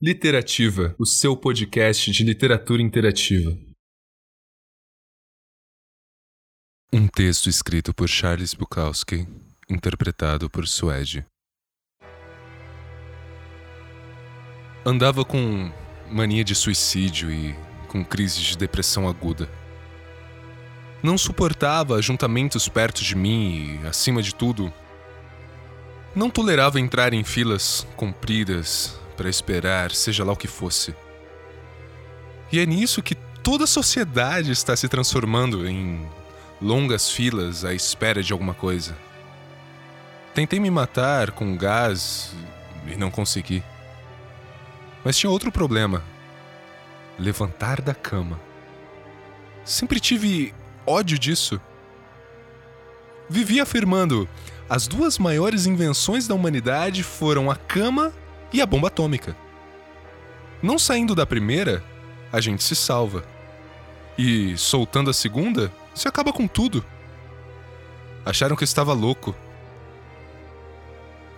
Literativa, o seu podcast de literatura interativa. Um texto escrito por Charles Bukowski, interpretado por Suede. Andava com mania de suicídio e com crises de depressão aguda. Não suportava ajuntamentos perto de mim e, acima de tudo, não tolerava entrar em filas compridas para esperar, seja lá o que fosse. E é nisso que toda a sociedade está se transformando em longas filas à espera de alguma coisa. Tentei me matar com gás e não consegui. Mas tinha outro problema: levantar da cama. Sempre tive ódio disso. Vivi afirmando: as duas maiores invenções da humanidade foram a cama e a bomba atômica. Não saindo da primeira, a gente se salva. E soltando a segunda, você acaba com tudo. Acharam que eu estava louco.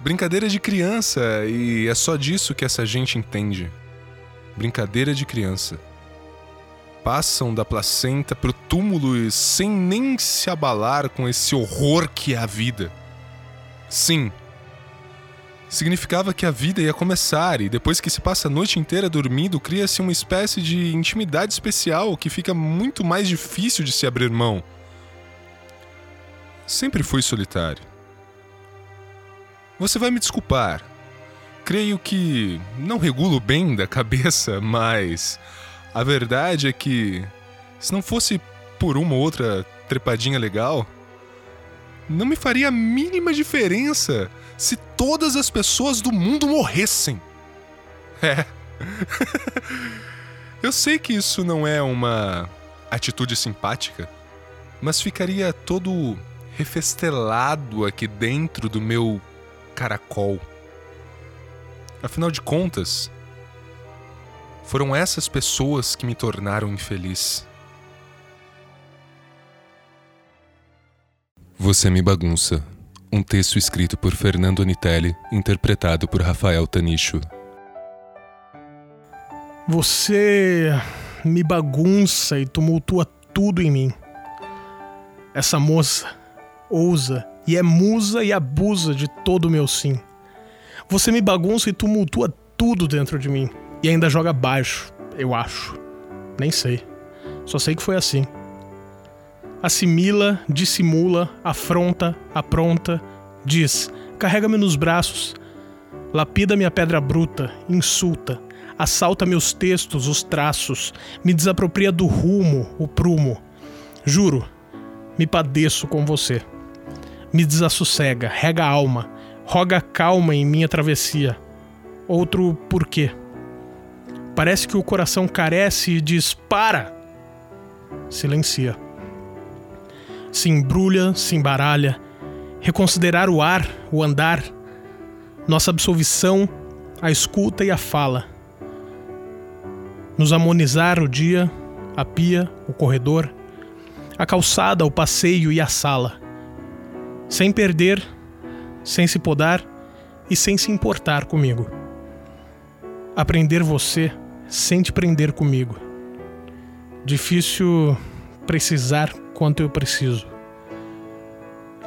Brincadeira de criança, e é só disso que essa gente entende. Brincadeira de criança. Passam da placenta pro túmulo sem nem se abalar com esse horror que é a vida. Sim. Significava que a vida ia começar, e depois que se passa a noite inteira dormindo, cria-se uma espécie de intimidade especial que fica muito mais difícil de se abrir mão. Sempre fui solitário. Você vai me desculpar. Creio que não regulo bem da cabeça, mas a verdade é que se não fosse por uma ou outra trepadinha legal, não me faria a mínima diferença se todas as pessoas do mundo morressem. É. Eu sei que isso não é uma atitude simpática, mas ficaria todo refestelado aqui dentro do meu caracol. Afinal de contas, foram essas pessoas que me tornaram infeliz. Você me bagunça. Um texto escrito por Fernando Nitelli, interpretado por Rafael Tanicho. Você me bagunça e tumultua tudo em mim. Essa moça, ousa e é musa e abusa de todo o meu sim. Você me bagunça e tumultua tudo dentro de mim. E ainda joga baixo, eu acho. Nem sei. Só sei que foi assim. Assimila, dissimula, afronta, apronta, diz: carrega-me nos braços, lapida minha pedra bruta, insulta, assalta meus textos, os traços, me desapropria do rumo, o prumo. Juro, me padeço com você me desassossega, rega a alma, roga calma em minha travessia. Outro porquê. Parece que o coração carece e diz: para! Silencia. Se embrulha, se embaralha, reconsiderar o ar, o andar, nossa absolvição, a escuta e a fala. Nos amonizar o dia, a pia, o corredor, a calçada, o passeio e a sala sem perder, sem se podar e sem se importar comigo. Aprender você sem te prender comigo. Difícil precisar quanto eu preciso.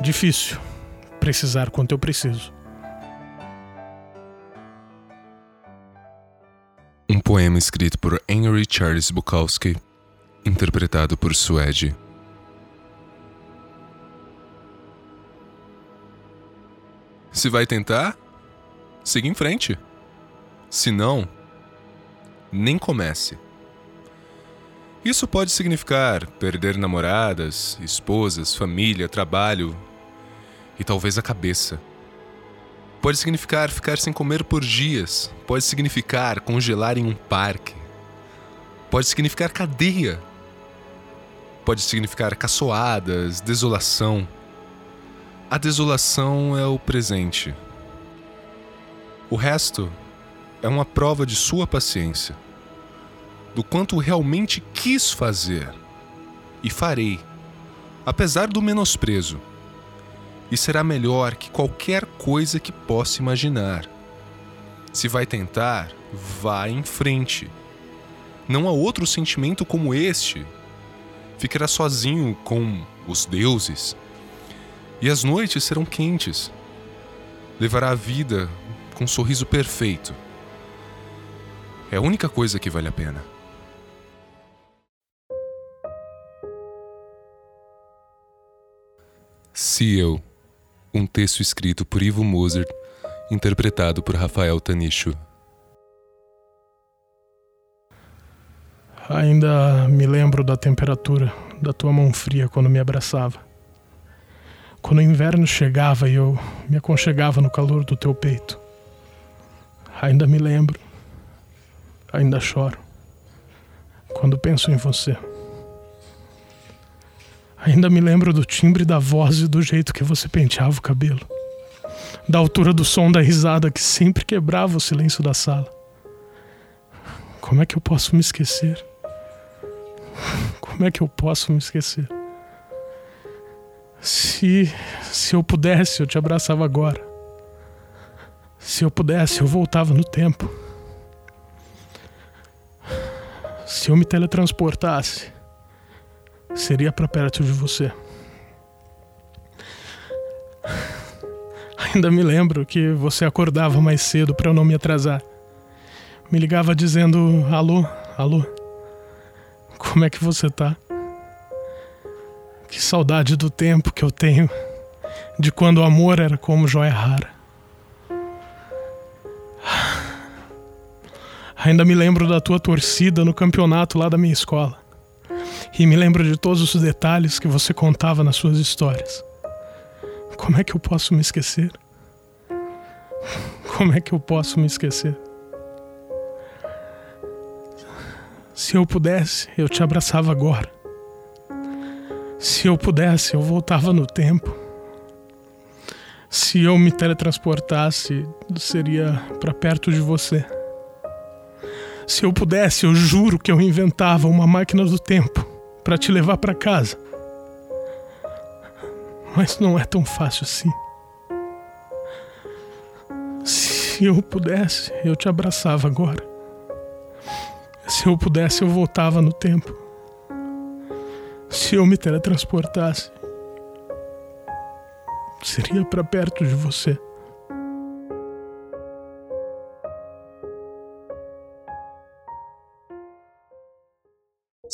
Difícil precisar quanto eu preciso. Um poema escrito por Henry Charles Bukowski, interpretado por Suede. Se vai tentar, siga em frente. Se não, nem comece. Isso pode significar perder namoradas, esposas, família, trabalho e talvez a cabeça. Pode significar ficar sem comer por dias. Pode significar congelar em um parque. Pode significar cadeia. Pode significar caçoadas, desolação. A desolação é o presente. O resto é uma prova de sua paciência, do quanto realmente quis fazer e farei, apesar do menosprezo e será melhor que qualquer coisa que possa imaginar. Se vai tentar, vá em frente. Não há outro sentimento como este. Ficará sozinho com os deuses. E as noites serão quentes. Levará a vida com um sorriso perfeito. É a única coisa que vale a pena. Se eu um texto escrito por Ivo Moser, interpretado por Rafael Tanicho. Ainda me lembro da temperatura da tua mão fria quando me abraçava. Quando o inverno chegava e eu me aconchegava no calor do teu peito. Ainda me lembro, ainda choro, quando penso em você. Ainda me lembro do timbre da voz e do jeito que você penteava o cabelo. Da altura do som da risada que sempre quebrava o silêncio da sala. Como é que eu posso me esquecer? Como é que eu posso me esquecer? Se se eu pudesse, eu te abraçava agora. Se eu pudesse, eu voltava no tempo. Se eu me teletransportasse, seria para perto de você. Ainda me lembro que você acordava mais cedo para eu não me atrasar. Me ligava dizendo: "Alô, alô. Como é que você tá?" Que saudade do tempo que eu tenho de quando o amor era como joia rara. Ainda me lembro da tua torcida no campeonato lá da minha escola e me lembro de todos os detalhes que você contava nas suas histórias. Como é que eu posso me esquecer? Como é que eu posso me esquecer? Se eu pudesse, eu te abraçava agora. Se eu pudesse, eu voltava no tempo. Se eu me teletransportasse, seria para perto de você. Se eu pudesse, eu juro que eu inventava uma máquina do tempo para te levar para casa. Mas não é tão fácil assim. Se eu pudesse, eu te abraçava agora. Se eu pudesse, eu voltava no tempo. Se eu me teletransportasse, seria para perto de você.